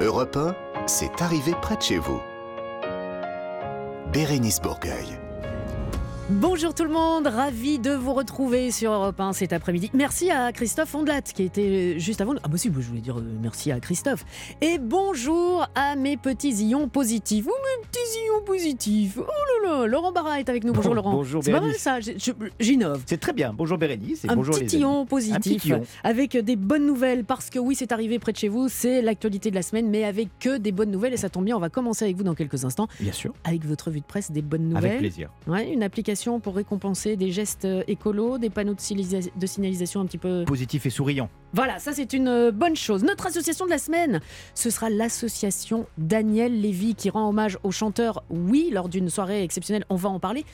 Europe 1, c'est arrivé près de chez vous. Bérénice Bourgueil. Bonjour tout le monde, ravi de vous retrouver sur Europe 1 cet après-midi. Merci à Christophe Ondelat qui était juste avant. Ah bah si, je voulais dire euh, merci à Christophe. Et bonjour à mes petits ions positifs. Oh mes petits ions positifs. Oh Laurent Barra est avec nous. Bonjour Laurent. Bonjour C'est pas mal Bérénice. ça, j'innove. C'est très bien. Bonjour Bérénice et Un bonjour petit ion positif petit avec des bonnes nouvelles parce que oui c'est arrivé près de chez vous, c'est l'actualité de la semaine mais avec que des bonnes nouvelles et ça tombe bien on va commencer avec vous dans quelques instants Bien sûr. avec votre revue de presse des bonnes nouvelles. Avec plaisir. Ouais, une application pour récompenser des gestes euh, écolos, des panneaux de, de signalisation un petit peu. Positif et souriant. Voilà, ça c'est une euh, bonne chose. Notre association de la semaine, ce sera l'association Daniel Lévy qui rend hommage au chanteur, oui, lors d'une soirée exceptionnelle, on va en parler,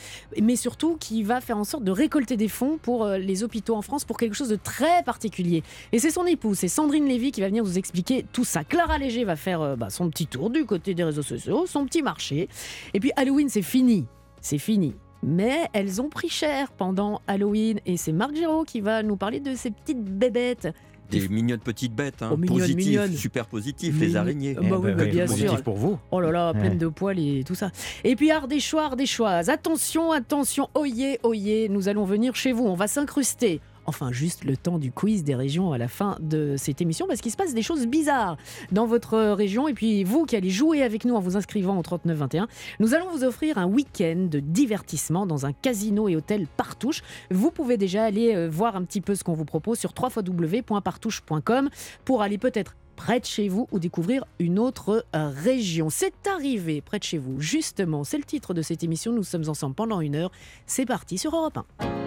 mais surtout qui va faire en sorte de récolter des fonds pour euh, les hôpitaux en France pour quelque chose de très particulier. Et c'est son épouse, c'est Sandrine Lévy qui va venir vous expliquer tout ça. Clara Léger va faire euh, bah, son petit tour du côté des réseaux sociaux, son petit marché. Et puis Halloween, c'est fini. C'est fini. Mais elles ont pris cher pendant Halloween et c'est Marc Giraud qui va nous parler de ces petites bébêtes. Des mignonnes petites bêtes, hein, Oh, positives, super Mignon- les araignées. Ah bah oui, bah, bien positif sûr. pour vous. Oh là là, pleine Ouais. de poils et tout ça. Et puis Ardéchois, Ardéchoises, attention, attention, oyez, oyez, nous allons venir chez vous, on va s'incruster. Enfin, juste le temps du quiz des régions à la fin de cette émission, parce qu'il se passe des choses bizarres dans votre région. Et puis, vous qui allez jouer avec nous en vous inscrivant au 3921, nous allons vous offrir un week-end de divertissement dans un casino et hôtel Partouche. Vous pouvez déjà aller euh, voir un petit peu ce qu'on vous propose sur www.partouche.com pour aller peut-être près de chez vous ou découvrir une autre euh, région. C'est arrivé près de chez vous, justement, c'est le titre de cette émission. Nous sommes ensemble pendant une heure. C'est parti sur Europe 1.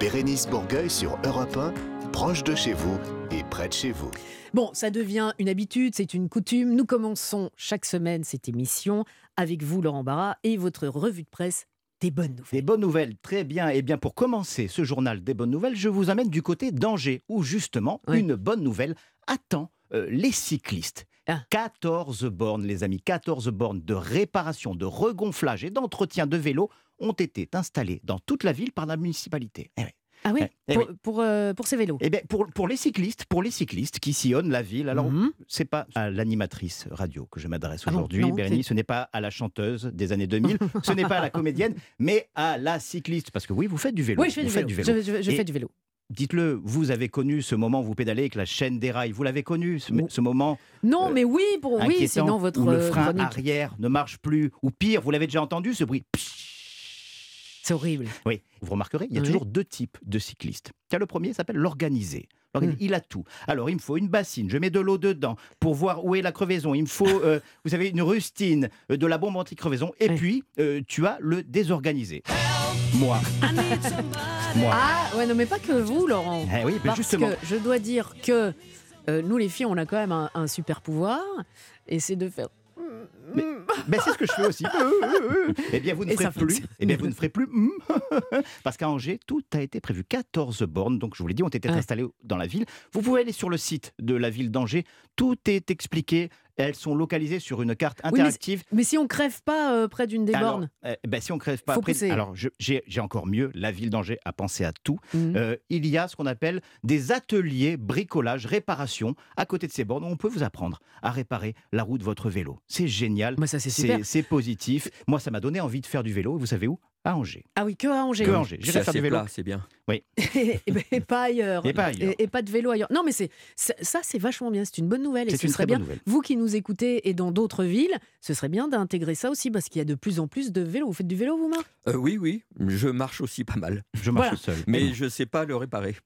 Bérénice Bourgueil sur Europe 1, proche de chez vous et près de chez vous. Bon, ça devient une habitude, c'est une coutume. Nous commençons chaque semaine cette émission avec vous, Laurent Barra, et votre revue de presse des bonnes nouvelles. Des bonnes nouvelles, très bien. Et bien pour commencer ce journal des bonnes nouvelles, je vous amène du côté d'Angers, où justement une bonne nouvelle attend euh, les cyclistes. Ah. 14 bornes, les amis, 14 bornes de réparation, de regonflage et d'entretien de vélos ont été installées dans toute la ville par la municipalité. Eh. Ah oui, Eh, eh pour, oui. pour, euh, pour ces vélos. Eh bien, pour, pour les cyclistes, pour les cyclistes qui sillonnent la ville, alors Mhm. c'est pas à l'animatrice radio que je m'adresse Ah aujourd'hui, Bérénice, ce n'est pas à la chanteuse des années 2000, ce n'est pas à la comédienne, mais à la cycliste. Parce que oui, vous faites du vélo. Oui, je fais vous du vélo. du vélo. Je, je- je Et- fais du vélo. Dites-le, vous avez connu ce moment où vous pédalez avec la chaîne des rails. Vous l'avez connu, ce, ce moment Non, euh, mais oui, pour oui, sinon votre où le frein chronique, arrière ne marche plus. Ou pire, vous l'avez déjà entendu, ce bruit? c'est horrible. Oui, vous remarquerez, il y a Oui. toujours deux types de cyclistes. Car le premier s'appelle l'organisé. Hmm. Il a tout. Alors, il me faut une bassine, je mets de l'eau dedans pour voir où est la crevaison. Il me faut, euh, vous savez, une rustine, euh, de la bombe anti-crevaison. Et Oui. puis, euh, tu as le désorganisé. Moi. Moi. Ah, ouais, non, mais pas que vous, Laurent. Eh oui, mais Parce justement. que je dois dire que euh, nous, les filles, on a quand même un, un super pouvoir, et c'est de faire. Mais- c'est ce que je fais aussi. eh bien, vous ne Et ferez plus. Eh bien, vous ne ferez plus. Parce qu'à Angers, tout a été prévu. 14 bornes, donc je vous l'ai dit, ont été Ouais. installées dans la ville. Vous pouvez aller sur le site de la ville d'Angers. Tout est expliqué. Elles sont localisées sur une carte Oui, mais interactive. Mais si on crève pas euh, près d'une des Alors, bornes, euh, ben, si on crève pas Faut après- pousser. alors j'ai encore mieux. La ville d'Angers a pensé à tout. Mhm. Euh, il y a ce qu'on appelle des ateliers bricolage, réparation à côté de ces bornes où on peut vous apprendre à réparer la roue de votre vélo. C'est génial. Bah, ça c'est super. C'est c'est positif. Moi, ça m'a donné envie de faire du vélo. Vous savez où? À Angers. Ah oui, que à Angers. Que à Angers. J'irai faire du vélo. c'est bien. et, ben, et pas ailleurs. Et pas ailleurs. Et, et pas de vélo ailleurs. Non, mais c'est ça, c'est vachement bien. C'est une bonne nouvelle. Et C'est ce une serait très bonne bien, nouvelle. vous qui nous écoutez et dans d'autres villes, ce serait bien d'intégrer ça aussi parce qu'il y a de plus en plus de vélos. Vous faites du vélo, vous, Marc? Euh, oui, oui, je marche aussi pas mal. Je marche Voilà. seul. Mais je ne sais pas le réparer.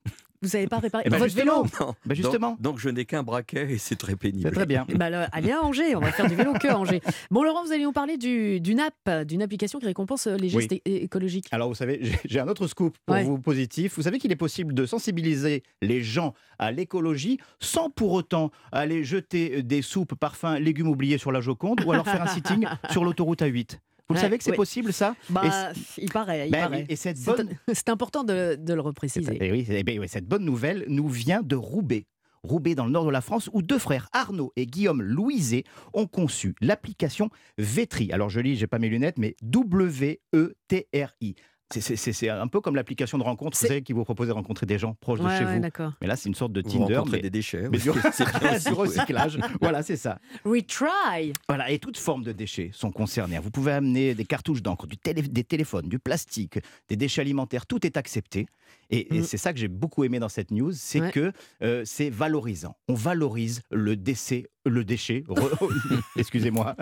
Vous savez pas réparer Eh ben, votre vélo justement. Non. Bah, justement. Donc, donc je n'ai qu'un braquet et c'est très pénible. Très bien. Bah alors, allez à Angers, on va faire du vélo que à Angers. Bon, Laurent, vous allez nous parler du- d'une app, d'une application qui récompense euh, les gestes écologiques. Alors, vous savez, j'ai- j'ai un autre scoop pour Ouais. vous positif. Vous savez qu'il est possible de sensibiliser les gens à l'écologie sans pour autant aller jeter des soupes, parfums, légumes oubliés sur la Joconde ou alors faire un sitting sur l'autoroute A8. Vous le savez que c'est ouais. possible, ça? Bah, il paraît, il Ben paraît. et cette bonne, c'est important de, de le repréciser. Eh oui, ben oui, cette bonne nouvelle nous vient de Roubaix. Roubaix dans le nord de la France, où deux frères, Arnaud et Guillaume Louiset, ont conçu l'application Vétri. Alors je lis, j'ai pas mes lunettes, mais W-E-T-R-I. C'est- un peu comme l'application de rencontre, vous savez, qui vous propose de rencontrer des gens proches de chez ouais, vous. Mais là, c'est une sorte de Vous Tinder, mais, des déchets. mais du, recyclage. Voilà, c'est ça. Retry Voilà, et toutes formes de déchets sont concernées. Vous pouvez amener des cartouches d'encre, télé- des téléphones, du plastique, des déchets alimentaires, tout est accepté. Et, et Mm. c'est ça que j'ai beaucoup aimé dans cette news, c'est Ouais. que euh, c'est valorisant. On valorise le décès, le déchet. re- Excusez-moi,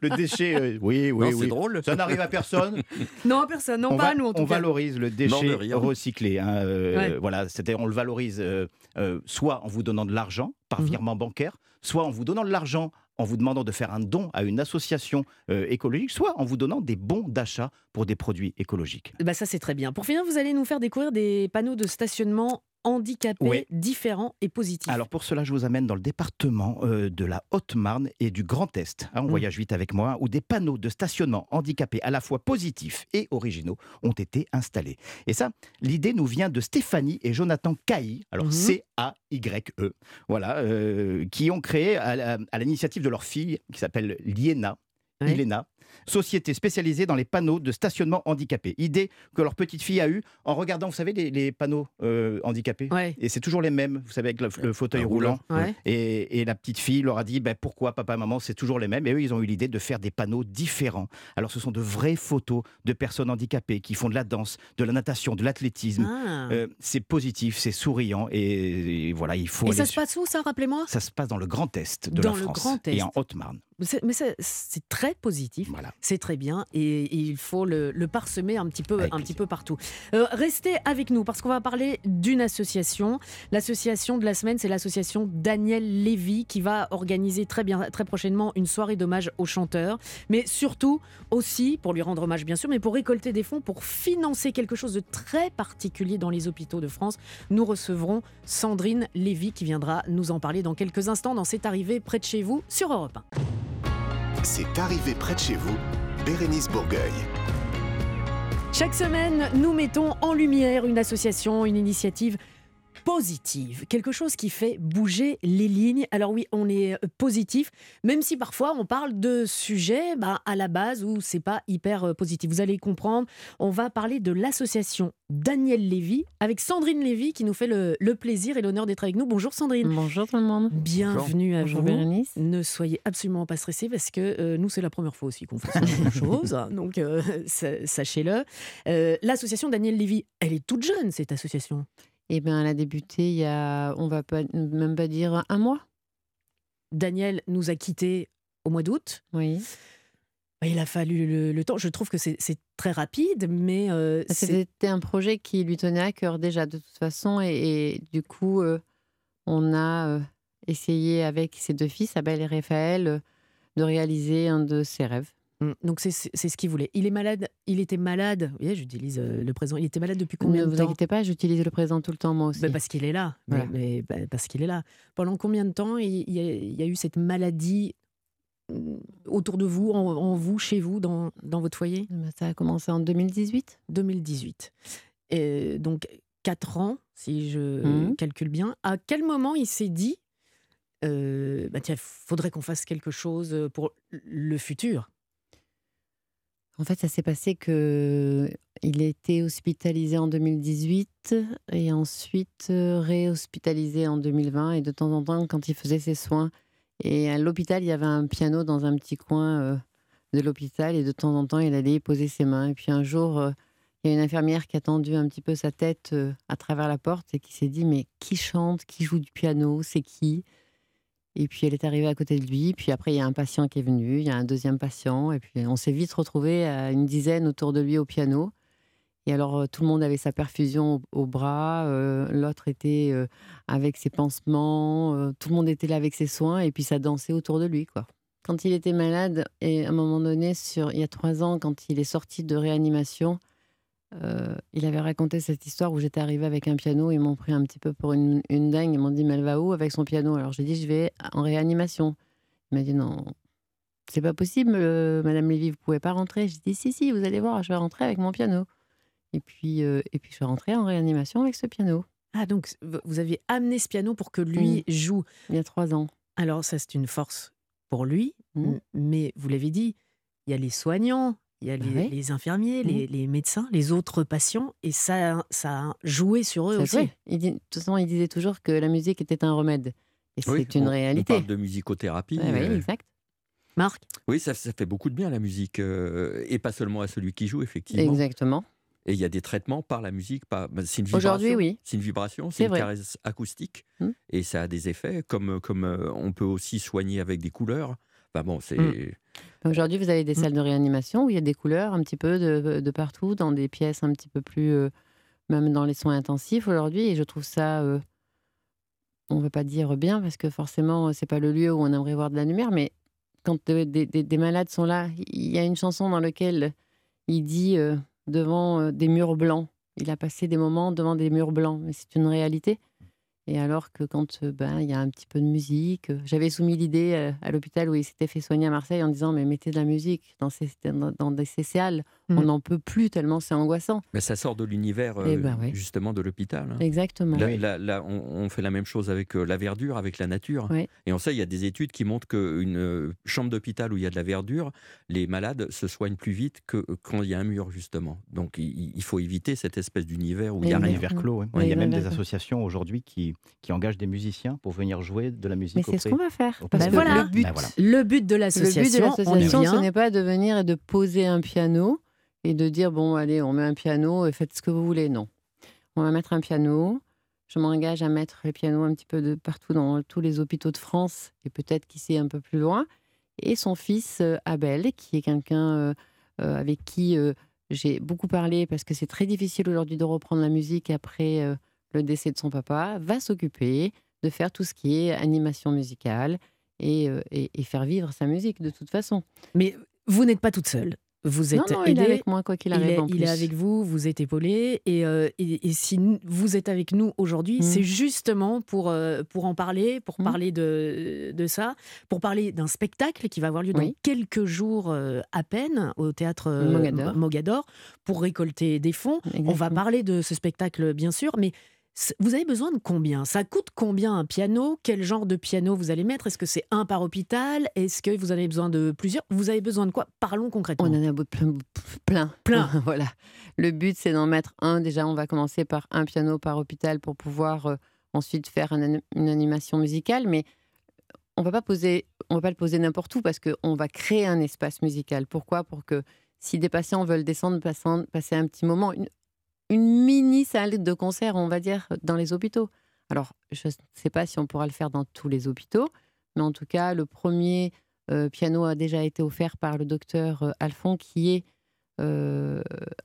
le déchet. euh, oui, oui, Non, oui. C'est drôle. Ça n'arrive à personne. Non, personne, non on pas va- à nous en tout on cas. valorise le déchet recyclé. hein, euh, Ouais. Voilà, c'est-à-dire on le valorise euh, euh, soit en vous donnant de l'argent par Mhm. virement bancaire, soit en vous donnant de l'argent en vous demandant de faire un don à une association euh, écologique, soit en vous donnant des bons d'achat pour des produits écologiques. Bah ça c'est très bien. Pour finir, vous allez nous faire découvrir des panneaux de stationnement handicapés Oui. différents et positifs. Alors pour cela, je vous amène dans le département euh, de la Haute-Marne et du Grand Est. Hein, on Mm. voyage vite avec moi, où des panneaux de stationnement handicapés à la fois positifs et originaux ont été installés. Et ça, l'idée nous vient de Stéphanie et Jonathan Cailly, alors Mhm. C-A-Y-E, voilà, euh, qui ont créé à, à l'initiative de leur fille, qui s'appelle Liena, Ouais. Ilena, société spécialisée dans les panneaux de stationnement handicapés. Idée que leur petite fille a eue en regardant, vous savez, les, les panneaux euh, handicapés. Ouais. Et c'est toujours les mêmes, vous savez, avec le, le fauteuil Un roulant. Ouais. Et, et la petite fille leur a dit ben, pourquoi papa et maman c'est toujours les mêmes et eux ils ont eu l'idée de faire des panneaux différents alors ce sont de vraies photos de personnes handicapées qui font de la danse de la natation de l'athlétisme Ah. Euh, c'est positif c'est souriant et, et voilà il faut et aller ça se passe où ça, rappelez-moi? Ça se passe dans le Grand Est de Dans la le France Grand Est. et en Haute-Marne Mais c'est- c'est très positif. voilà C'est très bien et, et il faut le, le parsemer un petit peu, Avec un plaisir. petit peu partout. Euh, restez avec nous parce qu'on va parler d'une association. L'association de la semaine, c'est l'association Daniel Lévy qui va organiser très, bien, très prochainement une soirée d'hommage au chanteur. Mais surtout aussi, pour lui rendre hommage bien sûr, mais pour récolter des fonds pour financer quelque chose de très particulier dans les hôpitaux de France. Nous recevrons Sandrine Lévy qui viendra nous en parler dans quelques instants dans C'est arrivé près de chez vous sur Europe 1. C'est arrivé près de chez vous, Bérénice Bourgueil. Chaque semaine, nous mettons en lumière une association, une initiative positive, quelque chose qui fait bouger les lignes. Alors oui, on est euh, positif, même si parfois on parle de sujets bah, à la base où c'est pas hyper euh, positif. Vous allez comprendre, on va parler de l'association Daniel Lévy avec Sandrine Lévy qui nous fait le, le plaisir et l'honneur d'être avec nous. Bonjour Sandrine. Bonjour tout le monde. Bienvenue à Bonjour vous. Bérénice. Ne soyez absolument pas stressés parce que euh, nous, c'est la première fois aussi qu'on fait ce genre de choses. hein, Donc, euh, sa- sachez-le. Euh, L'association Daniel Lévy, elle est toute jeune, cette association. Eh bien, elle a débuté il y a, on va pas, même pas dire un mois. Daniel nous a quittés au mois d'août. Oui. Il a fallu le, le temps. Je trouve que c'est très rapide, mais euh, C'était un projet qui lui tenait à cœur déjà de toute façon. Et, et du coup, euh, on a euh, essayé avec ses deux fils, Abel et Raphaël, de réaliser un de ses rêves. Mm, donc c'est ce qu'il voulait. Il est malade. Il était malade. Vous voyez, j'utilise euh, le présent. Il était malade depuis Ne combien de vous temps inquiétez pas, j'utilise le présent tout le temps moi aussi. Ben, parce qu'il est là. Mais- Voilà. mais- ben, parce qu'il est là. Pendant combien de temps il il y a, il y a eu cette maladie mm, autour de vous, en, en vous, chez vous, dans, dans votre foyer? Eh ben, Ça a commencé en 2018. 2018. Et donc, 4 ans, si je Mhm. calcule bien. À quel moment il s'est dit, euh, bah tiens, il faudrait qu'on fasse quelque chose pour le futur? En fait, ça s'est passé que il a été hospitalisé en 2018 et ensuite euh, réhospitalisé en 2020. Et de temps en temps, quand il faisait ses soins, et à l'hôpital, il y avait un piano dans un petit coin euh, de l'hôpital. Et de temps en temps, il allait y poser ses mains. Et puis un jour, euh, il y a une infirmière qui a tendu un petit peu sa tête à travers la porte et qui s'est dit Mais qui chante Qui joue du piano C'est qui? Et puis elle est arrivée à côté de lui. Puis après, il y a un patient qui est venu, il y a un deuxième patient. Et puis on s'est vite retrouvés à une dizaine autour de lui au piano. Et alors euh, tout le monde avait sa perfusion au, bras, euh, l'autre était euh, avec ses pansements, tout le monde était là avec ses soins. Et puis ça dansait autour de lui, quoi. Quand il était malade, et à un moment donné, sur, il y a trois ans, quand il est sorti de réanimation, euh, il avait raconté cette histoire où j'étais arrivée avec un piano. Ils m'ont pris un petit peu pour une, une dingue. Ils m'ont dit, mais elle va où avec son piano? Alors j'ai dit, je vais en réanimation. Il m'a dit, non, c'est pas possible, euh, Madame Lévy, vous pouvez pas rentrer. J'ai dit, si, si, vous allez voir, je vais rentrer avec mon piano. Et puis, euh, et puis je suis rentrée en réanimation avec ce piano, Ah, donc vous aviez amené ce piano pour que lui joue? il y a trois ans. Alors ça, c'est une force pour lui, Mhm. m- mais vous l'avez dit, il y a les soignants, il y a les, infirmiers, les, les médecins, les autres patients, et ça, ça a joué sur eux aussi. Il dit- de toute façon, il disait toujours que la musique était un remède. Et Oui, c'est une on- On réalité. parle de musicothérapie. Ouais, euh, exact. Marc? Oui, ça, ça fait beaucoup de bien la musique, euh, et pas seulement à celui qui joue, effectivement. Exactement. Et il y a des traitements par la musique. Par... bah, c'est une Aujourd'hui, vibration. oui. C'est une vibration, C'est une vrai. caresse acoustique. Hmm. Et ça a des effets, comme, comme euh, on peut aussi soigner avec des couleurs. Enfin bon, c'est. Hmm. Aujourd'hui, vous avez des Mm. salles de réanimation où il y a des couleurs un petit peu de, de partout, dans des pièces un petit peu plus, euh, même dans les soins intensifs aujourd'hui. Et je trouve ça, euh, on ne veut pas dire bien parce que forcément, c'est pas le lieu où on aimerait voir de la lumière, mais quand euh, des, des- des malades sont là, il y a une chanson dans laquelle il dit euh, devant euh, des murs blancs. Il a passé des moments devant des murs blancs, mais c'est une réalité. Et alors que quand ben il y a un petit peu de musique, j'avais soumis l'idée à l'hôpital où il s'était fait soigner à Marseille en disant mais mettez de la musique dans ces dans, dans CCAL, Mm. on n'en peut plus tellement c'est angoissant. Mais ça sort de l'univers Eh euh, ben justement de l'hôpital. hein. Exactement. Là, là- là, on, on fait la même chose avec euh, la verdure, avec la nature. Et on sait, il y a des études qui montrent qu'une euh, chambre d'hôpital où il y a de la verdure, les malades se soignent plus vite que euh, quand il y a un mur, justement. Donc il, il faut éviter cette espèce d'univers où il n'y a Un univers clos. il y a même des associations aujourd'hui qui, qui engagent des musiciens pour venir jouer de la musique Mais c'est ce qu'on va faire parce Ben que voilà. le but Ben voilà. Le but de l'association, on y l'association, ce n'est pas de venir et de poser un piano et de dire bon, allez, on met un piano et faites ce que vous voulez. Non. On va mettre un piano. Je m'engage à mettre les pianos un petit peu de partout dans tous les hôpitaux de France et peut-être qu'ici un peu plus loin. Et son fils euh, Abel, qui est quelqu'un euh, euh, avec qui j'ai beaucoup parlé parce que c'est très difficile aujourd'hui de reprendre la musique après le décès de son papa, va s'occuper de faire tout ce qui est animation musicale et- et faire vivre sa musique de toute façon. Mais vous n'êtes pas toute seule. Vous êtes non, non, il est avec moi, quoi qu'il Il arrive. est, en il est avec vous, vous êtes épaulé. Et, euh, et, et si vous êtes avec nous aujourd'hui, Mm. c'est justement pour, euh, pour en parler, pour Mm. parler de, de ça, pour parler d'un spectacle qui va avoir lieu dans quelques jours euh, à peine au théâtre Mogador. Mo- Mogador pour récolter des fonds. On va parler de ce spectacle, bien sûr, mais vous avez besoin de combien? Ça coûte combien un piano? Quel genre de piano vous allez mettre? Est-ce que c'est un par hôpital? Est-ce que vous avez besoin de plusieurs? Vous avez besoin de quoi? Parlons concrètement. On en a plein. Plein. Plein. voilà. Le but, c'est d'en mettre un. Déjà, on va commencer par un piano par hôpital pour pouvoir euh, ensuite faire un une animation musicale. Mais on va pas poser, on va pas le poser n'importe où parce qu'on va créer un espace musical. Pourquoi? Pour que si des patients veulent descendre, passer un petit moment, une, une mini salle de concert, on va dire, dans les hôpitaux. Alors, je ne sais pas si on pourra le faire dans tous les hôpitaux, mais en tout cas, le premier euh, piano a déjà été offert par le docteur euh, Alphon, qui est euh,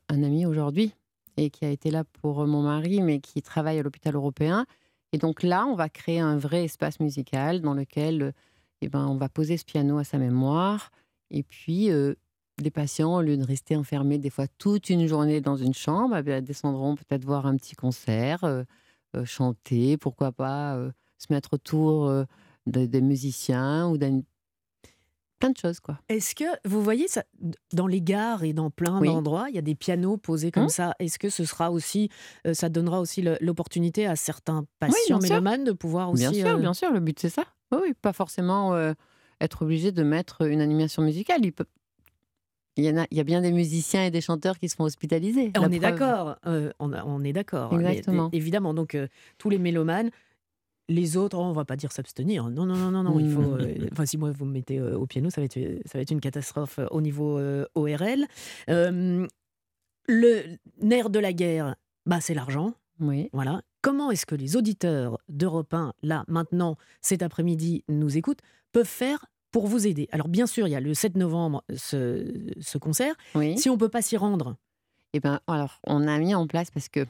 un ami aujourd'hui et qui a été là pour mon mari, mais qui travaille à l'hôpital européen. Et donc là, on va créer un vrai espace musical dans lequel euh, eh ben, on va poser ce piano à sa mémoire. Et puis, euh, les patients, au lieu de rester enfermés des fois toute une journée dans une chambre, eh bien, descendront peut-être voir un petit concert, euh, euh, chanter, pourquoi pas euh, se mettre autour de- des musiciens ou d'un... plein de choses, quoi. Est-ce que vous voyez ça dans les gares et dans plein Oui. d'endroits, il y a des pianos posés comme Hum. ça. Est-ce que ce sera aussi, ça donnera aussi l'opportunité à certains patients sûr. mélomanes de pouvoir aussi. Bien sûr, bien sûr, le but c'est ça. Oui, oui, pas forcément être obligé de mettre une animation musicale. Il, peut... il, y en a, il y a bien des musiciens et des chanteurs qui se font hospitaliser. On est d'accord, euh, on, est d'accord. Mais- Exactement. mais évidemment, donc euh, tous les mélomanes, les autres, oh, on va pas dire s'abstenir. Non, non, non, non, non. Il faut. Mm. euh, Enfin, si moi vous me mettez au piano, ça va être, ça va être une catastrophe au niveau ORL. Le nerf de la guerre, bah, c'est l'argent. Oui. Voilà. Comment est-ce que les auditeurs d'Europe 1, là, maintenant, cet après-midi, nous écoutent, peuvent faire pour vous aider Alors, bien sûr, il y a le 7 novembre ce, ce concert. oui. Si on peut pas s'y rendre, Eh ben, alors, on a mis en place parce que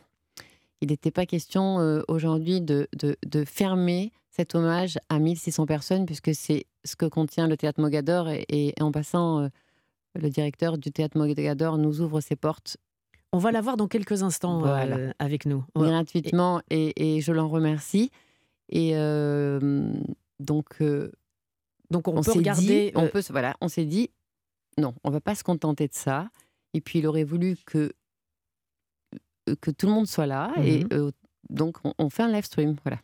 il n'était pas question euh, aujourd'hui de, de, de fermer cet hommage à 1600 personnes, puisque c'est ce que contient le théâtre Mogador. Et, et en passant, euh, le directeur du théâtre Mogador nous ouvre ses portes on va la voir dans quelques instants euh, avec nous. Ouais. gratuitement et, et je l'en remercie. Et donc, Donc, on, on, peut regarder. dit, on euh, peut, voilà, on s'est dit, non, on va pas se contenter de ça. Et puis, il aurait voulu que que tout le monde soit là. Et Mhm. euh, donc, on, on fait un live stream. Voilà.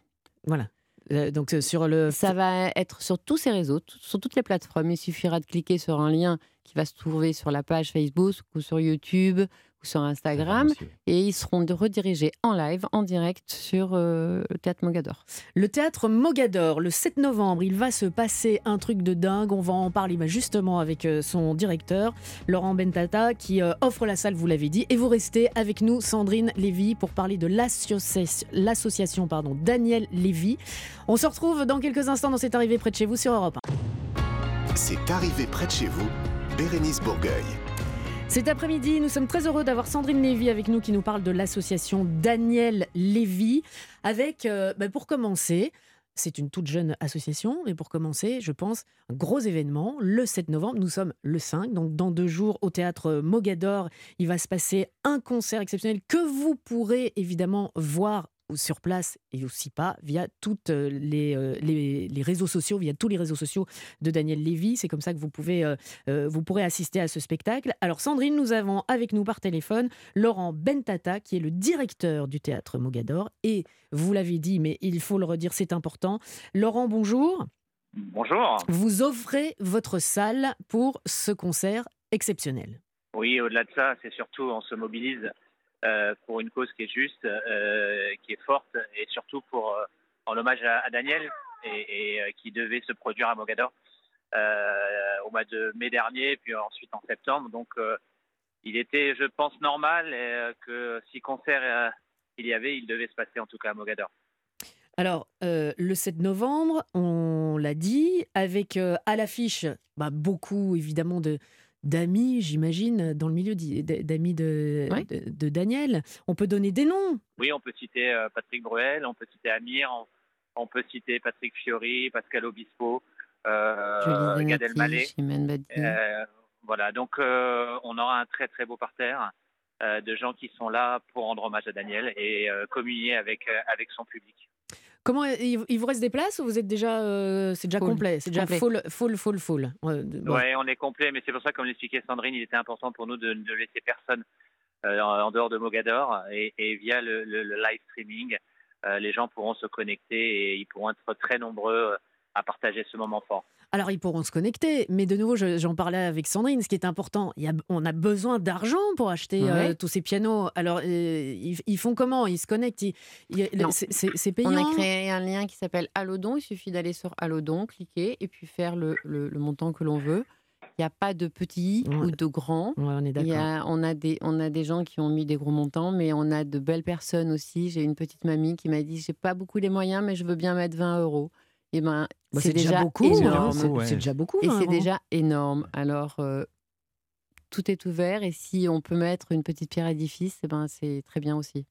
Voilà. Euh, donc euh, sur le. Ça va être sur tous ces réseaux, sur toutes les plateformes. Il suffira de cliquer sur un lien qui va se trouver sur la page Facebook ou sur YouTube ou sur Instagram et ils seront redirigés en live, en direct sur euh, le Théâtre Mogador. Le théâtre Mogador, le 7 novembre, il va se passer un truc de dingue. On va en parler bah, justement avec euh, son directeur, Laurent Bentata, qui euh, offre la salle, vous l'avez dit. Et vous restez avec nous, Sandrine Lévy, pour parler de l'associa- l'association pardon, Daniel Lévy. On se retrouve dans quelques instants dans cette arrivée près de chez vous sur Europe 1. C'est arrivé près de chez vous, Bérénice Bourgueil. Cet après-midi, nous sommes très heureux d'avoir Sandrine Lévy avec nous qui nous parle de l'association Daniel Lévy. Avec, euh, bah, pour commencer, c'est une toute jeune association, mais pour commencer, je pense, un gros événement, le 7 novembre, nous sommes le 5, donc dans deux jours au théâtre Mogador, il va se passer un concert exceptionnel que vous pourrez évidemment voir sur place et aussi pas via toutes euh, les, euh, les, les réseaux sociaux, via tous les réseaux sociaux de Daniel Lévy. C'est comme ça que vous, pouvez, euh, vous pourrez assister à ce spectacle. Alors Sandrine, nous avons avec nous par téléphone Laurent Bentata, qui est le directeur du théâtre Mogador. Et vous l'avez dit, mais il faut le redire, c'est important. Laurent, bonjour. Bonjour. Vous offrez votre salle pour ce concert exceptionnel. Oui, au-delà de ça, c'est surtout on se mobilise euh, pour une cause qui est juste, euh, qui est forte, et surtout pour euh, en hommage à, Daniel et, qui devait se produire à Mogador au mois de mai dernier, puis ensuite en septembre. Donc, il était, je pense, normal que si concert il y avait, il devait se passer en tout cas à Mogador. Alors, le 7 novembre, on l'a dit, avec à l'affiche bah, beaucoup évidemment de d'amis, j'imagine, dans le milieu d'amis de, Ouais. de, de Daniel. On peut donner des noms. Oui, on peut citer euh, Patrick Bruel, on peut citer Amir, on, on peut citer Patrick Fiori, Pascal Obispo, euh, Gad Elmaleh. Euh, voilà, donc euh, on aura un très très beau parterre euh, de gens qui sont là pour rendre hommage à Daniel et euh, communier avec, euh, avec son public. Comment il il vous reste des places ou vous êtes déjà euh, c'est déjà Full. complet, c'est déjà Complet. full full full full. Ouais, de- bon. Ouais, on est complet, mais c'est pour ça, comme l'expliquait Sandrine, il était important pour nous de ne laisser personne euh, en, dehors de Mogador et, et via le, le- le live streaming, euh, les gens pourront se connecter et ils pourront être très nombreux euh, à partager ce moment fort. Alors ils pourront se connecter, mais de nouveau, je- j'en parlais avec Sandrine, ce qui est important, il y a, on a besoin d'argent pour acheter euh, tous ces pianos. Alors euh, ils, ils font comment? Ils se connectent ils- ils- Non. C'est payant On a créé un lien qui s'appelle Allodon. Il suffit d'aller sur Allodon, cliquer et puis faire le, le- le montant que l'on veut. Il n'y a pas de petit Ouais. ou de grand. Ouais, on est Il y d'accord. a- on, a des, on a des gens qui ont mis des gros montants, mais on a de belles personnes aussi. J'ai une petite mamie qui m'a dit J'ai pas beaucoup les moyens, mais je veux bien mettre 20 euros. Et ben, Bah, c'est déjà, beaucoup, énorme. hein, c'est ouais. c'est déjà beaucoup. Et hein, c'est déjà énorme. Alors, euh, tout est ouvert. Et si on peut mettre une petite pierre à l'édifice, eh ben, c'est très bien aussi.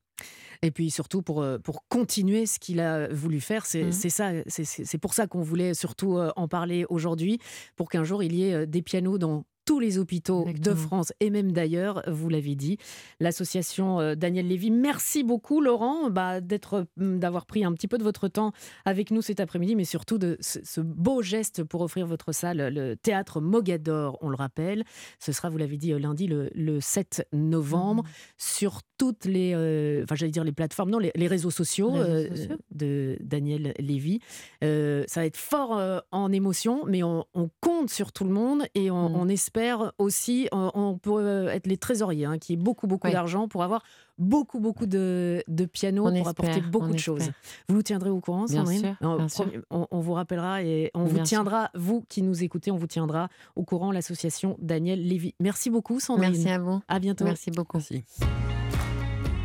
Et puis surtout pour, euh, pour continuer ce qu'il a voulu faire, c'est c'est ça, c'est- pour ça qu'on voulait surtout euh, en parler aujourd'hui, pour qu'un jour il y ait des pianos dans tous les hôpitaux de. France et même d'ailleurs, vous l'avez dit, l'association euh, Daniel Lévy. Merci beaucoup Laurent bah, d'être, hum, d'avoir pris un petit peu de votre temps avec nous cet après-midi, mais surtout de ce, beau geste pour offrir votre salle, le théâtre Mogador, on le rappelle. Ce sera, vous l'avez dit, euh, lundi le, le 7 novembre sur toutes les, euh, enfin j'allais dire les plateformes, non, les, les réseaux sociaux, Les réseaux euh, sociaux. de Daniel Lévy. Euh, ça va être fort en émotion, mais on, on compte sur tout le monde et on, on espère aussi, on, peut être les trésoriers, hein, qui ait beaucoup, beaucoup Ouais. d'argent pour avoir beaucoup, beaucoup de, de pianos On pour apporter beaucoup de choses. Vous nous tiendrez au courant, Bien Sandrine sûr, Non, bien promis, sûr. On, on vous rappellera et on vous sûr. tiendra, vous qui nous écoutez, on vous tiendra au courant, l'association Daniel Lévy. Merci beaucoup, Sandrine. Merci à vous. À bientôt. Merci beaucoup. Merci.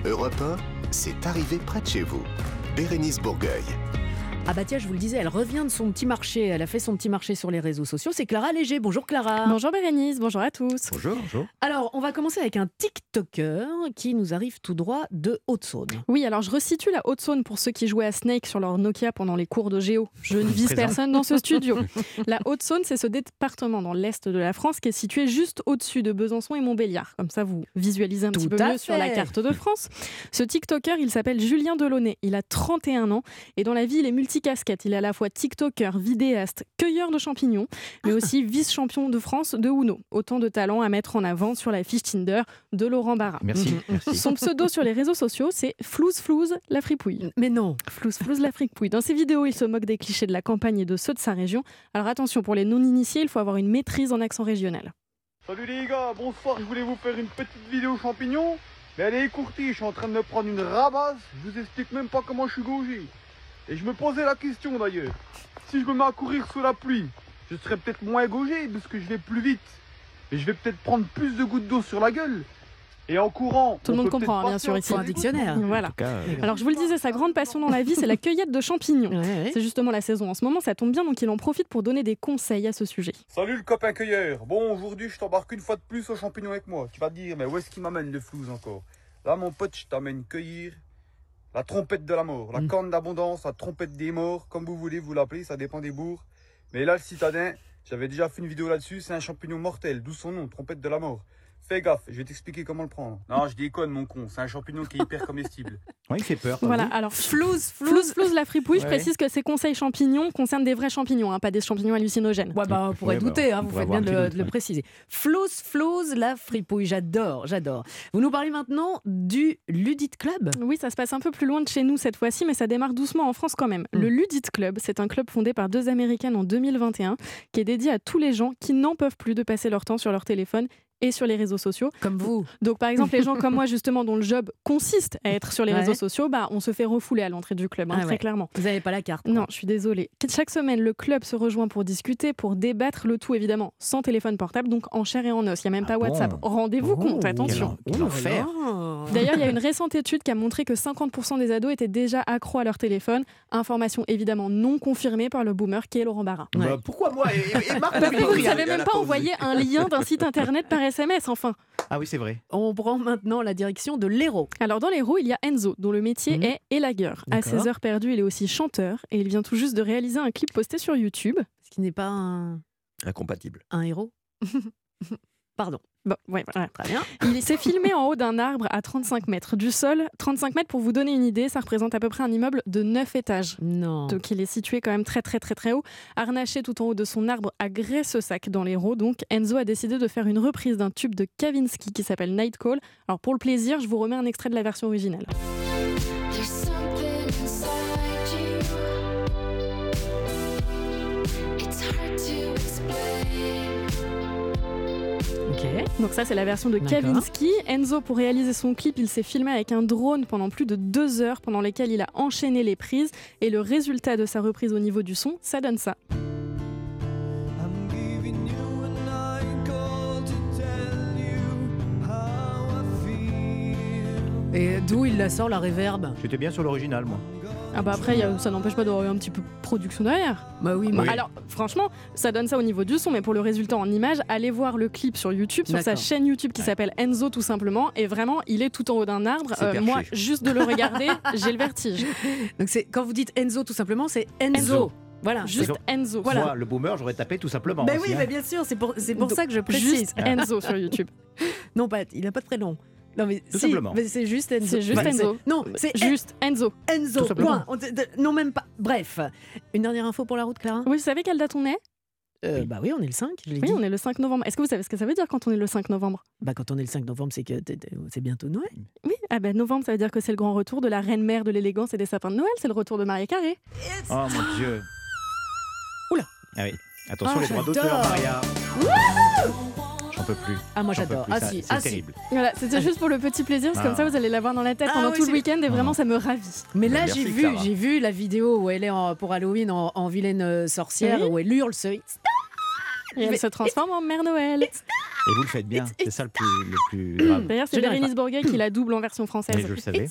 Europe 1, c'est arrivé près de chez vous. Bérénice Bourgueil. Ah bah tiens, je vous le disais, elle revient de son petit marché. Elle a fait son petit marché sur les réseaux sociaux. C'est Clara Léger. Bonjour Clara. Bonjour Bérénice, bonjour à tous. Bonjour, bonjour. Alors, on va commencer avec un TikToker qui nous arrive tout droit de Haute-Saône. Oui, alors je resitue la Haute-Saône pour ceux qui jouaient à Snake sur leur Nokia pendant les cours de géo. Je ne vise personne dans ce studio. La Haute-Saône, c'est ce département dans l'est de la France qui est situé juste au-dessus de Besançon et Montbéliard. Comme ça, vous visualisez un Tout petit peu mieux sur la carte de France. Ce TikToker, il s'appelle Julien Delaunay. Il a 31 ans et dans la vie, il est multicasquette. Il est à la fois TikToker, vidéaste, cueilleur de champignons, mais aussi vice-champion de France de Uno. Autant de talents à mettre en avant sur la fiche Tinder de Laurent Barra. Merci. merci. Son pseudo sur les réseaux sociaux, c'est Flouze Flouze la fripouille. Mais non. Flouze Flouze la fripouille. Dans ses vidéos, il se moque des clichés de la campagne et de ceux de sa région. Alors attention, pour les non-initiés, il faut avoir une maîtrise en accent régional. Salut les gars, bonsoir, je voulais vous faire une petite vidéo champignon, mais elle est écourtée, je suis en train de me prendre une rabasse, je vous explique même pas comment je suis gaugé. Et je me posais la question d'ailleurs, si je me mets à courir sous la pluie, je serais peut-être moins gaugé parce que je vais plus vite, et je vais peut-être prendre plus de gouttes d'eau sur la gueule. Et en courant, Tout le on monde comprend, bien sûr, ici. un dictionnaire. Voilà. Cas, euh, Alors je vous le disais, sa grande passion dans la vie, c'est la cueillette de champignons. Ouais, ouais. C'est justement la saison en ce moment, ça tombe bien, donc il en profite pour donner des conseils à ce sujet. Salut le copain cueilleur. Bon, aujourd'hui, je t'embarque une fois de plus aux champignons avec moi. Tu vas te dire, mais où est-ce qu'il m'amène le flouze encore? Là, mon pote, je t'amène cueillir la trompette de la mort, la Mm. corne d'abondance, la trompette des morts, comme vous voulez vous l'appelez, ça dépend des bourgs. Mais là, le citadin, j'avais déjà fait une vidéo là-dessus, c'est un champignon mortel, d'où son nom, trompette de la mort. Fais gaffe, je vais t'expliquer comment le prendre. Non, je déconne, mon con, c'est un champignon qui est hyper comestible. ouais, il fait peur. Voilà, alors Flouze, Flouze, flouze. la fripouille, je précise que ces conseils champignons concernent des vrais champignons, hein, pas des champignons hallucinogènes. Ouais, bah, on pourrait Ouais, bah, douter, hein, on vous faites bien de, le- de préciser. Flouze, flouze, la fripouille, j'adore, j'adore. Vous nous parlez maintenant du Ludit Club? Oui, ça se passe un peu plus loin de chez nous cette fois-ci, mais ça démarre doucement en France quand même. Mm. Le Ludit Club, c'est un club fondé par deux Américaines en 2021 qui est dédié à tous les gens qui n'en peuvent plus de passer leur temps sur leur téléphone et sur les réseaux sociaux. Comme vous. Donc par exemple, les gens comme moi justement dont le job consiste à être sur les Ouais. réseaux sociaux, bah on se fait refouler à l'entrée du club, hein, Ah très ouais. clairement. Vous n'avez pas la carte. quoi. Non, je suis désolée. Chaque semaine, le club se rejoint pour discuter, pour débattre, le tout évidemment sans téléphone portable, donc en chair et en os. Il n'y a même pas Ah bon WhatsApp. Rendez-vous Oh, compte, attention. Oh. D'ailleurs, il y a une récente étude qui a montré que 50% des ados étaient déjà accros à leur téléphone. Information évidemment non confirmée par le boomer qui est Laurent Barra. Ouais. Bah, pourquoi moi? Et, Marc Parce que vous ne Lafayette, savez à même pas envoyer un lien d'un site internet par SMS, enfin. Ah oui, c'est vrai. On prend maintenant la direction de l'héros. Alors dans les roues, il y a Enzo, dont le métier Mhm. est élagueur. À ses heures perdues, il est aussi chanteur et il vient tout juste de réaliser un clip posté sur YouTube. Ce qui n'est pas un, Incompatible. un héros. Pardon. Bon, ouais, voilà. Très bien. Il s'est filmé en haut d'un arbre à 35 mètres du sol. 35 mètres, pour vous donner une idée, ça représente à peu près un immeuble de 9 étages. Non. Donc il est situé quand même très très très très haut. Harnaché tout en haut de son arbre à Graisse-Sac dans l'Hérault, donc Enzo a décidé de faire une reprise d'un tube de Kavinsky qui s'appelle Night Call. Alors pour le plaisir, je vous remets un extrait de la version originale. Donc ça c'est la version de. Kavinsky. Enzo pour réaliser son clip, il s'est filmé avec un drone pendant plus de deux heures pendant lesquelles il a enchaîné les prises et le résultat de sa reprise au niveau du son, ça donne ça. Et d'où il la sort la réverbe J'étais bien sur l'original, moi. Ah bah après, il y a- ça n'empêche pas d'avoir eu un petit peu de production derrière. Bah oui, Bah, mais Alors, franchement, ça donne ça au niveau du son, mais pour le résultat en image, allez voir le clip sur YouTube, sur sa chaîne YouTube qui s'appelle Enzo tout simplement. Et vraiment, il est tout en haut d'un arbre. Perché. moi, juste de le regarder, j'ai le vertige. donc c'est quand vous dites Enzo tout simplement, c'est Enzo. Enzo. Voilà. Juste Enzo. Voilà. Moi, le boomer, j'aurais tapé tout simplement. Ben aussi, oui, hein. mais bien sûr, c'est pour, c'est pour Donc, ça que je précise. Juste Enzo sur YouTube. Non, pas, il a pas de prénom. Non, mais Tout si, simplement. mais c'est juste Enzo. C'est juste Enzo. Non, c'est Juste Enzo. Enzo. Point. Non, même pas. Bref. Une dernière info pour la route, Clara? Oui, vous savez quelle date on est? Euh, Bah oui, on est le 5, je Oui, dit. on est le 5 novembre. Est-ce que vous savez ce que ça veut dire quand on est le 5 novembre? Bah quand on est le 5 novembre, c'est que c'est bientôt Noël. Oui, ah ben novembre, ça veut dire que c'est le grand retour de la reine-mère de l'élégance et des sapins de Noël. C'est le retour de Marie Carré. Oh mon dieu. Oula. Ah oui. Attention, Ah, les droits d'auteur. Maria. J'en peux plus. Ah moi j'adore. Ah ça- si, C'est ah si. terrible. Voilà, c'était juste pour le petit plaisir, parce que comme Ah. ça vous allez l'avoir dans la tête Ah pendant oui, tout le week-end et vraiment ça me ravit. Mais là j'ai vu, j'ai vu la vidéo où elle est en- pour Halloween en, en vilaine euh, sorcière, Oui. où elle hurle ce Et elle se transforme en Mère Noël. Et vous le faites bien. C'est ça le plus, le plus grave. D'ailleurs, c'est Bérénice Bourgueil qui la double en version Mais française. je le savais.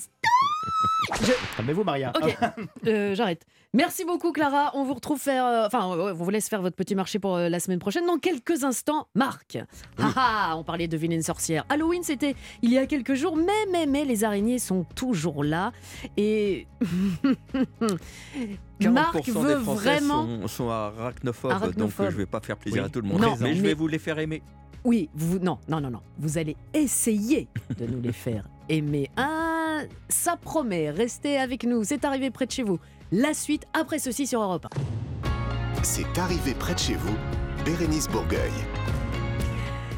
Calmez-vous, Maria. Ok, euh, j'arrête. Merci beaucoup Clara. On vous retrouve faire, euh, enfin, on vous laisse faire votre petit marché pour euh, la semaine prochaine. Dans quelques instants, Marc. Ah ah, on parlait de vilaine sorcière. Halloween, c'était il y a quelques jours, mais mais mais les araignées sont toujours là et 40% Marc des veut Français vraiment. sont, sont arachnophobes, donc Arachnophobes. euh, je vais pas faire plaisir Oui. à tout le monde. Non, mais je vais vous les faire aimer. Oui, vous non non non non. Vous allez essayer de nous les faire aimer. Ah, ça promet. Restez avec nous, c'est arrivé près de chez vous. La suite après ceci sur Europe 1. C'est arrivé près de chez vous, Bérénice Bourgueil.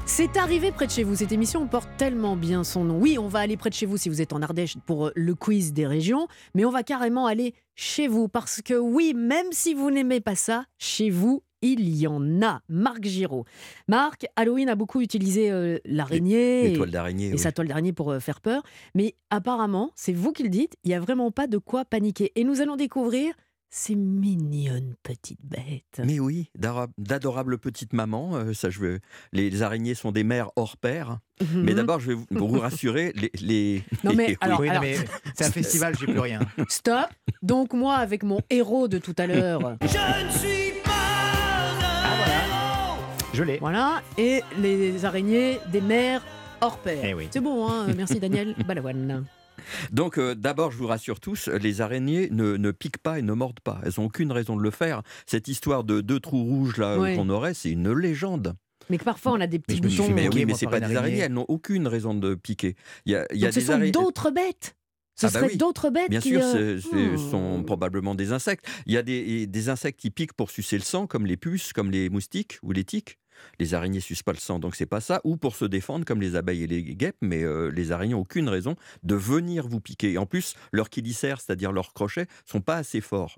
C'est arrivé près de chez vous. Cette émission porte tellement bien son nom. Oui, on va aller près de chez vous si vous êtes en Ardèche pour euh, le quiz des régions, mais on va carrément aller chez vous parce que oui, même si vous n'aimez pas ça, chez vous, il y en a. Marc Giraud. Marc, Halloween a beaucoup utilisé euh, l'araignée Les et, oui. sa toile d'araignée pour euh, faire peur, mais apparemment, c'est vous qui le dites, il n'y a vraiment pas de quoi paniquer. Et nous allons découvrir ces mignonnes petites bêtes. Mais oui, d'adorables petites mamans. euh, ça, je veux. Les, les araignées sont des mères hors pair. Mais Mhm. d'abord, je vais vous, pour vous rassurer. Les, les- Non, mais alors- Oui, mais c'est un festival, j'ai plus rien. Stop. Donc moi, avec mon héros de tout à l'heure, Je l'ai. voilà, et les araignées des mers hors pair. Eh oui. C'est bon, hein Merci Daniel Balawan. Donc, euh, d'abord, je vous rassure tous, les araignées ne, ne piquent pas et ne mordent pas. Elles n'ont aucune raison de le faire. Cette histoire de deux trous rouges là euh, Ouais. qu'on aurait, c'est une légende. Mais que parfois on a des petits je boutons. Mais oui, mais moi, c'est pas des araignées. araignée. Elles n'ont aucune raison de piquer. Il y a, il y a Donc ce des sont d'autres bêtes. Ce Ah bah seraient oui. d'autres bêtes Bien qui, sûr, euh, ce ce hmm. sont probablement des insectes. Il y a des, des insectes qui piquent pour sucer le sang, comme les puces, comme les moustiques ou les tiques. Les araignées sucent pas le sang, donc c'est pas ça. Ou pour se défendre, comme les abeilles et les guêpes, mais euh, les araignées n'ont aucune raison de venir vous piquer. En plus, leurs chilicères, c'est-à-dire leurs crochets, sont pas assez forts.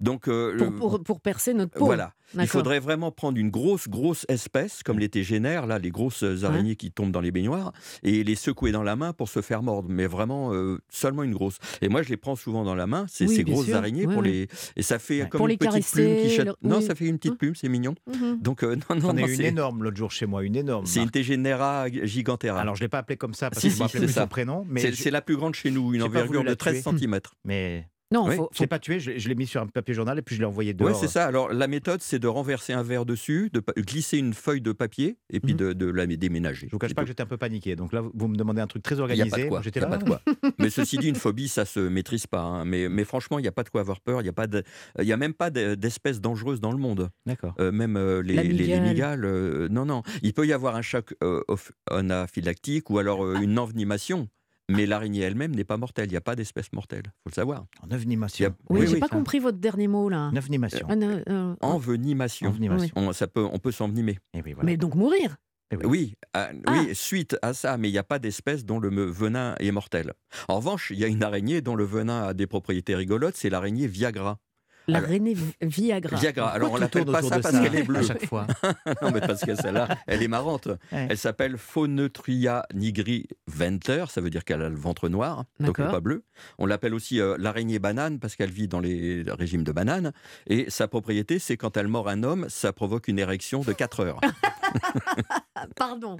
Donc, euh, pour, le- pour, pour percer notre peau. voilà. Il faudrait vraiment prendre une grosse, grosse espèce, comme les tégénaires, là, les grosses araignées qui tombent dans les baignoires, et les secouer dans la main pour se faire mordre. Mais vraiment, euh, seulement une grosse. Et moi, je les prends souvent dans la main, ces, Oui, ces grosses sûr. araignées, Ouais, pour ouais. les... et ça fait Ouais. comme Pour une les petite plume qui chatte- leur- Non, oui. ça fait une petite Hein plume, c'est mignon. Mhm. Donc, euh, non, ai non, une c'est- énorme l'autre jour chez moi, une énorme. c'est une Tégénéra gigantera. Alors je l'ai pas appelée comme ça parce Si, que je si, me rappelais c'est plus ça. son prénom, mais c'est la plus grande chez nous, une envergure de la 13 tuer. cm. mais Non, Oui, faut, je faut- l'ai pas tué, je, je l'ai mis sur un papier journal et puis je l'ai envoyé Oui, dehors. c'est ça. Alors, la méthode, c'est de renverser un verre dessus, de glisser une feuille de papier et puis Mhm. de, de la déménager. Je vous cache pas que j'étais un peu paniqué. Donc là, vous- me demandez un truc très Il n'y a organisé. pas de quoi. J'étais il y a là. pas de quoi. Mais ceci dit, une phobie, ça se maîtrise pas. hein. Mais, mais franchement, il n'y a pas de quoi avoir peur. Il n'y a, pas de- il y a même pas de- d'espèces dangereuses dans le monde. D'accord. Euh, même euh, les, La les- les mygale. mygales, euh, non, non. Il peut y avoir un choc euh, anaphylactique ou alors euh, une envenimation. Mais l'araignée elle-même n'est pas mortelle. Il n'y a pas d'espèce mortelle. faut le savoir. En envenimation. Il y a- Oui, Oui, j'ai oui, pas ça. compris votre dernier mot là. En envenimation. Ah, non, euh, Envenimation. Envenimation. On, ça peut, on peut s'envenimer. Et oui, voilà. Mais donc mourir. Oui. Oui, ah, Ah. oui, suite à ça, mais il n'y a pas d'espèce dont le venin est mortel. En revanche, il y a une araignée dont le venin a des propriétés rigolotes, c'est l'araignée Viagra. La Alors- René Vi- Viagra. Viagra. Alors on Pourquoi tu l'appelle pas ça parce qu'elle est bleue. À chaque fois. non, mais parce que celle-là, elle est marrante. Ouais. Elle s'appelle Phoneutria nigri venter, ça veut dire qu'elle a le ventre noir, donc elle n'est D'accord. pas bleue. On l'appelle aussi euh, l'araignée banane parce qu'elle vit dans les régimes de bananes. Et sa propriété, c'est quand elle mord un homme, ça provoque une érection de 4 heures. Pardon.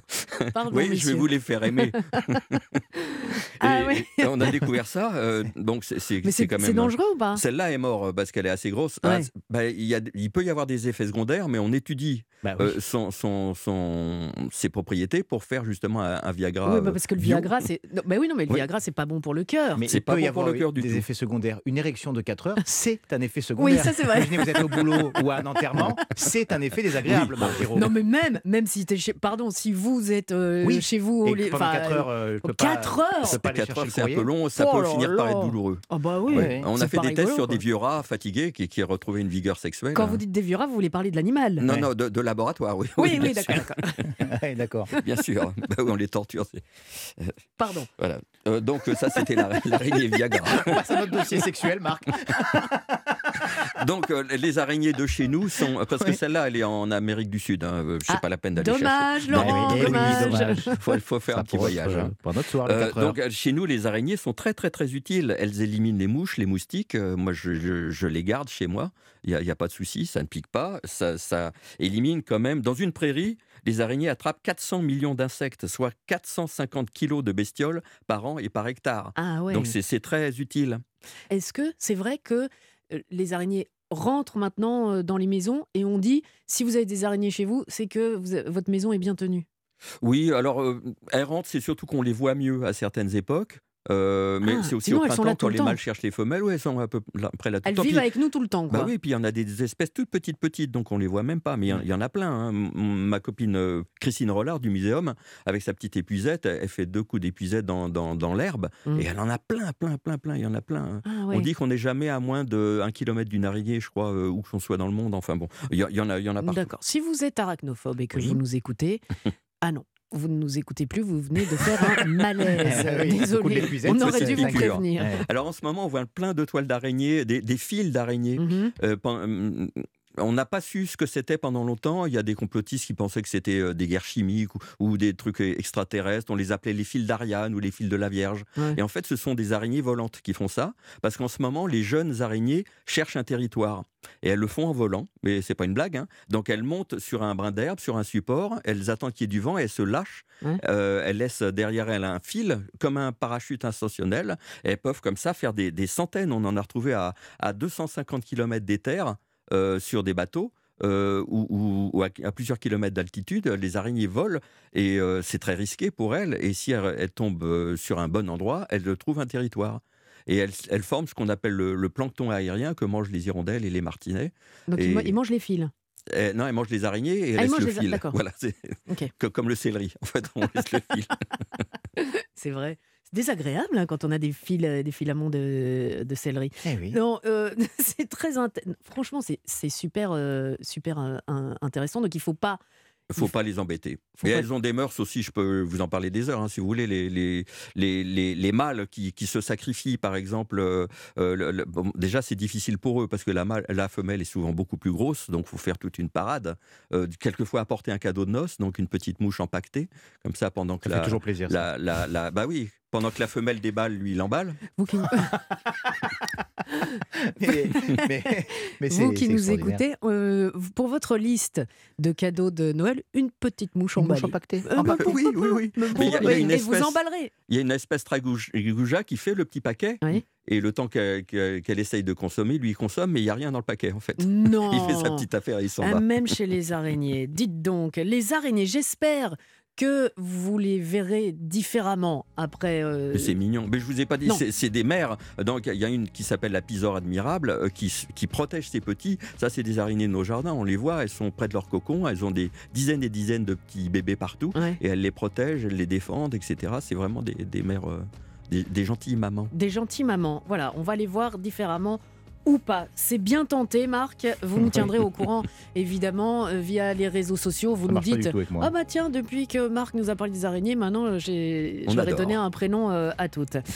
Pardon, oui, je vais messieurs. vous les faire aimer. Ah Et- oui. on a découvert ça, euh, donc c'est c'est- Mais c'est c'est quand c'est même. dangereux ou pas? Celle-là est morte euh, parce qu'elle est assez grosse. Ouais. Ah, c'est- bah, il, y a- il peut y avoir des effets secondaires, mais on étudie Bah oui. euh, son, son- son- ses propriétés pour faire justement un, un Viagra. Oui, bah parce que le. Viagra, c'est. Non, bah oui, non, mais le Oui. Viagra, c'est pas bon pour le cœur. Mais c'est il pas peut y bon pour avoir le cœur du des tout. effets secondaires. Une érection de 4 heures, c'est un effet Oui, secondaire. ça c'est vrai. Imaginez, vous êtes au boulot ou à un enterrement, c'est un effet désagréable. Non, mais même, même si t'es chez. Pardon, si vous êtes euh, Oui. chez vous. Au lit- pendant enfin, 4 heures, euh, je peux euh, pas. quatre heures je peux pas aller 4 chercher heures, c'est un peu long, ça Oh peut là finir par être douloureux. Ah bah oui. Ouais. On c'est a fait des tests rigolo, sur quoi. des vieux rats fatigués qui, qui retrouvaient une vigueur sexuelle. Quand vous dites des vieux rats, vous voulez parler de l'animal. Non, Ouais. non, de, de laboratoire, oui. Oui, oui, bien d'accord. Bien sûr. Bah oui, on les torture. c'est- Pardon. Voilà. Euh, donc, ça, c'était la- l'araignée Viagra. On passe à notre dossier sexuel, Marc. Donc, euh, les araignées de chez nous sont. Parce que celle-là, elle est en Amérique du Sud. Hein. euh, C'est Ah, pas la peine d'aller Dommage, chercher. Laurent, oui, oui, dommage. dommage. Il faut, faut faire Ça un petit voyage. hein. Pour notre soir, les Euh, 4 heures. donc euh, chez nous, les araignées sont très très très utiles. Elles éliminent les mouches, les moustiques. Moi, je, je- je les garde chez moi. Il n'y a, pas de souci, ça ne pique pas. Ça, ça élimine quand même. Dans une prairie, les araignées attrapent 400 millions d'insectes, soit 450 kilos de bestioles par an et par hectare. Ah ouais. Donc c'est c'est très utile. Est-ce que c'est vrai que euh, les araignées rentrent maintenant euh, dans les maisons et on dit si vous avez des araignées chez vous, c'est que votre maison est bien tenue Oui, alors euh, elles rentrent, c'est surtout qu'on les voit mieux à certaines époques. Euh, mais Ah, c'est aussi sinon, au printemps quand le les mâles cherchent les femelles, ouais, elles sont à peu près là tout Elles le temps. vivent Puis- avec nous tout le temps. Quoi. Bah oui, puis il y en a des espèces toutes petites, petites, donc on les voit même pas. Mais il y en- il y, en a plein. hein. Ma copine euh, Christine Rollard du muséum, avec sa petite épuisette, elle fait deux coups d'épuisette dans, dans, dans l'herbe, Mm. et elle en a plein, plein, plein, plein. Il y en a plein. hein. Ah, ouais. On dit qu'on n'est jamais à moins d'un kilomètre d'une araignée, je crois, euh, où qu'on soit dans le monde. Enfin bon, il y, en a, il y en a partout. D'accord. Si vous êtes arachnophobe et que Oui. vous nous écoutez, ah non. Vous ne nous écoutez plus, vous venez de faire un malaise. Oui, de Désolé, on aurait dû vous prévenir. Ouais. Alors en ce moment, on voit plein de toiles d'araignées, des, des fils d'araignées. Mhm. Euh, hum, on n'a pas su ce que c'était pendant longtemps. Il y a des complotistes qui pensaient que c'était euh, des guerres chimiques ou, ou des trucs euh, extraterrestres. On les appelait les fils d'Ariane ou les fils de la Vierge. Ouais. Et en fait, ce sont des araignées volantes qui font ça, parce qu'en ce moment, les jeunes araignées cherchent un territoire. Et elles le font en volant, mais c'est pas une blague. hein. Donc elles montent sur un brin d'herbe, sur un support, elles attendent qu'il y ait du vent et elles se lâchent. Ouais. Euh, elles laissent derrière elles un fil, comme un parachute ascensionnel. Et elles peuvent comme ça faire des, des centaines. On en a retrouvé à, à 250 km des terres euh, sur des bateaux. euh, ou, ou- ou à, à plusieurs kilomètres d'altitude, les araignées volent et euh, c'est très risqué pour elles. Et si elles, elles tombent sur un bon endroit, elles trouvent un territoire. Et elles, elles forment ce qu'on appelle le, le plancton aérien que mangent les hirondelles et les martinets. Donc Et- ils, ma- ils mangent les fils. Eh, non, elles mangent les araignées et elles Ah, ils laissent mangent le les fil. d'accord. Voilà, c'est comme le céleri. En fait, on laisse le fil. C'est vrai. Désagréable hein, quand on a des, fils, euh, des filaments de, de céleri. Eh oui. Non, euh, c'est très franchement, c'est super, euh, super intéressant. Donc il faut pas. Il faut pas les embêter. Faut Et pas- elles ont des mœurs aussi, je peux vous en parler des heures, hein, si vous voulez. Les, les, les, les, les mâles qui, qui se sacrifient, par exemple, euh, euh, le- le- bon, déjà c'est difficile pour eux parce que la, mâle- la femelle est souvent beaucoup plus grosse, donc il faut faire toute une parade. Euh, quelquefois apporter un cadeau de noces, donc une petite mouche empaquetée, comme ça pendant que Ça la, fait toujours plaisir. la, la- bah oui, pendant que la femelle déballe, lui il emballe. Vous qui, Mais, mais- mais vous qui nous écoutez, euh, pour votre liste de cadeaux de Noël, une petite mouche emballée. mouche empaquetée. Euh, Empaquetée. pourquoi Oui, oui, oui. Mais y a- il y a une et vous espèce- emballerez. Il y a une espèce tragouja qui fait le petit paquet. Oui. Et le temps qu'elle essaye de consommer, lui il consomme, mais il n'y a rien dans le paquet en fait. Non. Il fait sa petite affaire et il s'en Ah, va. même chez les araignées. Dites donc, les araignées, j'espère que vous les verrez différemment après. euh, c'est mignon. Mais je vous ai pas dit, c'est des mères. Donc il y a une qui s'appelle la pisore admirable, euh, qui, qui protège ses petits. Ça, c'est des araignées de nos jardins. On les voit, elles sont près de leur cocon. Elles ont des dizaines et dizaines de petits bébés partout. ouais. Et elles les protègent, elles les défendent, etc. C'est vraiment des, des mères, euh, des, des gentilles mamans. Des gentilles mamans. Voilà, on va les voir différemment ou pas. C'est bien tenté, Marc. Vous nous tiendrez au courant, évidemment, euh, via les réseaux sociaux. Vous Ça nous dites. Ah bah tiens, depuis que Marc nous a parlé des araignées, maintenant euh, j'ai- On je leur ai adore. donné un prénom euh, à toutes.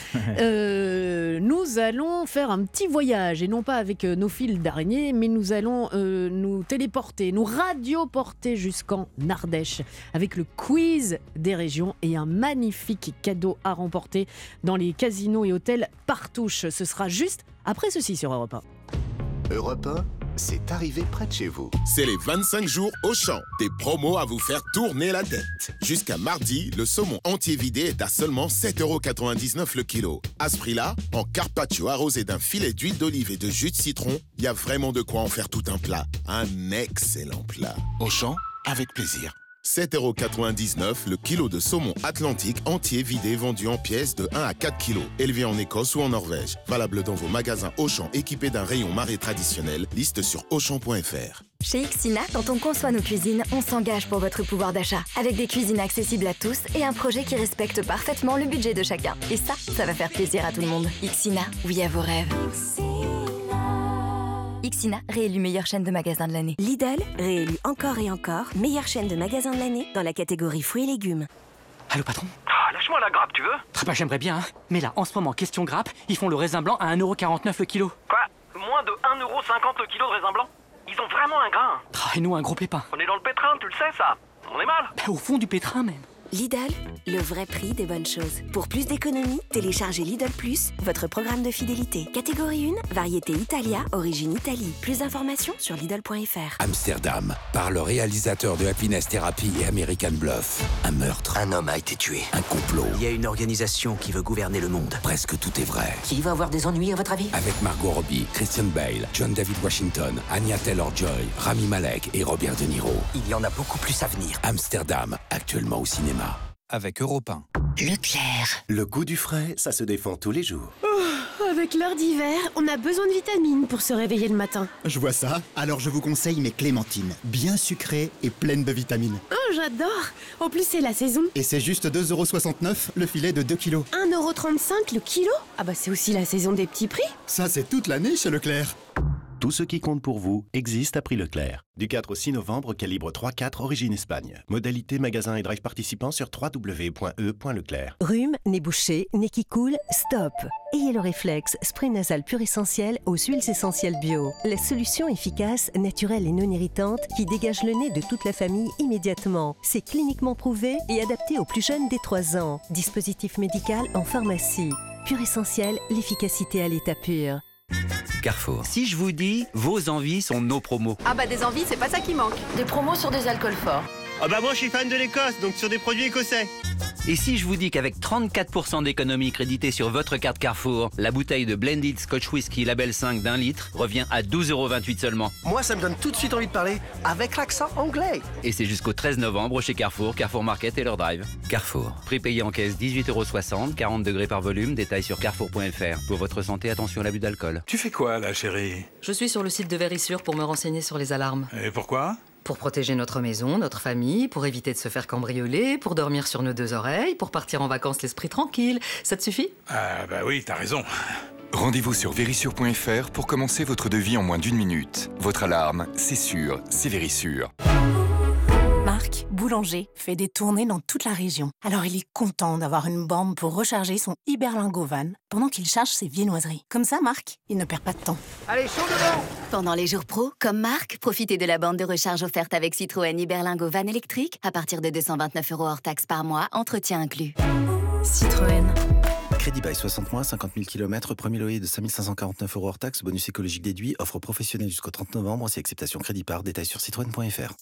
Euh, nous allons faire un petit voyage, et non pas avec nos fils d'araignées, mais nous allons euh, nous téléporter, nous radioporter jusqu'en Ardèche, avec le quiz des régions et un magnifique cadeau à remporter dans les casinos et hôtels Partouche. Ce sera juste après ceci sur Europe 1. Europe 1, c'est arrivé près de chez vous. C'est les 25 jours au champ. Des promos à vous faire tourner la tête. Jusqu'à mardi, le saumon entier vidé est à seulement 7,99€ le kilo. À ce prix-là, en carpaccio arrosé d'un filet d'huile d'olive et de jus de citron, il y a vraiment de quoi en faire tout un plat. Un excellent plat. Au champ, avec plaisir. 7,99€ le kilo de saumon atlantique entier vidé vendu en pièces de 1 à 4 kilos, élevé en Écosse ou en Norvège. Valable dans vos magasins Auchan équipés d'un rayon marée traditionnel, liste sur auchan.fr. Chez Xina, quand on conçoit nos cuisines, on s'engage pour votre pouvoir d'achat. Avec des cuisines accessibles à tous et un projet qui respecte parfaitement le budget de chacun. Et ça, ça va faire plaisir à tout le monde. Xina, oui à vos rêves. Xina, réélu meilleure chaîne de magasins de l'année. Lidl, réélu encore et encore, meilleure chaîne de magasins de l'année dans la catégorie fruits et légumes. Allô patron? Ah, Lâche-moi la grappe, tu veux? Ah bah j'aimerais bien, hein. mais là en ce moment, question grappe, ils font le raisin blanc à 1,49€ le kilo. Quoi? Moins de 1,50€ le kilo de raisin blanc? Ils ont vraiment un grain Ah, et nous un gros pépin. On est dans le pétrin, tu le sais ça On est mal Bah, au fond du pétrin même. Lidl, le vrai prix des bonnes choses. Pour plus d'économies, téléchargez Lidl Plus, votre programme de fidélité. Catégorie 1, variété Italia, origine Italie. Plus d'informations sur Lidl.fr. Amsterdam, par le réalisateur de Happiness Therapy et American Bluff. Un meurtre. Un homme a été tué. Un complot. Il y a une organisation qui veut gouverner le monde. Presque tout est vrai. Qui va avoir des ennuis à votre avis? Avec Margot Robbie, Christian Bale, John David Washington, Anya Taylor-Joy, Rami Malek et Robert De Niro. Il y en a beaucoup plus à venir. Amsterdam, actuellement au cinéma. Avec Europe 1. Leclerc. Le goût du frais, ça se défend tous les jours. Oh, avec l'heure d'hiver, on a besoin de vitamines pour se réveiller le matin. Je vois ça, alors je vous conseille mes clémentines. Bien sucrées et pleines de vitamines. Oh, j'adore En plus, c'est la saison. Et c'est juste 2,69€ le filet de 2 kilos. 1,35€ le kilo? Ah bah c'est aussi la saison des petits prix. Ça, c'est toute l'année chez Leclerc. Tout ce qui compte pour vous existe à prix Leclerc. Du 4 au 6 novembre, calibre 3-4, origine Espagne. Modalité magasin et drive participants sur www.e.leclerc. Rhume, nez bouché, nez qui coule, stop Ayez le réflexe, spray nasal pur essentiel aux huiles essentielles bio. La solution efficace, naturelle et non irritante qui dégage le nez de toute la famille immédiatement. C'est cliniquement prouvé et adapté aux plus jeunes des 3 ans. Dispositif médical en pharmacie. Pur essentiel, l'efficacité à l'état pur. Carrefour. Si je vous dis, vos envies sont nos promos. Ah bah des envies, c'est pas ça qui manque. Des promos sur des alcools forts. Ah bah moi je suis fan de l'Écosse, donc sur des produits écossais. Et si je vous dis qu'avec 34% d'économie créditée sur votre carte Carrefour, la bouteille de Blended Scotch Whisky Label 5 d'un litre revient à 12,28€ seulement. Moi, ça me donne tout de suite envie de parler avec l'accent anglais. Et c'est jusqu'au 13 novembre chez Carrefour, Carrefour Market et leur drive. Carrefour. Prix payé en caisse 18,60€, 40 degrés par volume, détail sur carrefour.fr. Pour votre santé, attention à l'abus d'alcool. Tu fais quoi là, chérie? Je suis sur le site de Vérissure pour me renseigner sur les alarmes. Et pourquoi? Pour protéger notre maison, notre famille, pour éviter de se faire cambrioler, pour dormir sur nos deux oreilles, pour partir en vacances l'esprit tranquille. Ça te suffit? Ah bah oui, t'as raison. Rendez-vous sur vérissure.fr pour commencer votre devis en moins d'une minute. Votre alarme, c'est sûr, c'est Vérissure. Marc, boulanger, fait des tournées dans toute la région. Alors il est content d'avoir une borne pour recharger son Iberlingo van pendant qu'il charge ses viennoiseries. Comme ça, Marc, il ne perd pas de temps. Allez, chaud devant Pendant les jours pro, comme Marc, profitez de la bande de recharge offerte avec Citroën Iberlingo Van électrique à partir de 229 euros hors taxe par mois, entretien inclus. Citroën. Crédit bail 60 mois, 50 000 km, premier loyer de 5549 euros hors taxe, bonus écologique déduit, offre professionnelle jusqu'au 30 novembre, si acceptation crédit par, détail sur citroën.fr.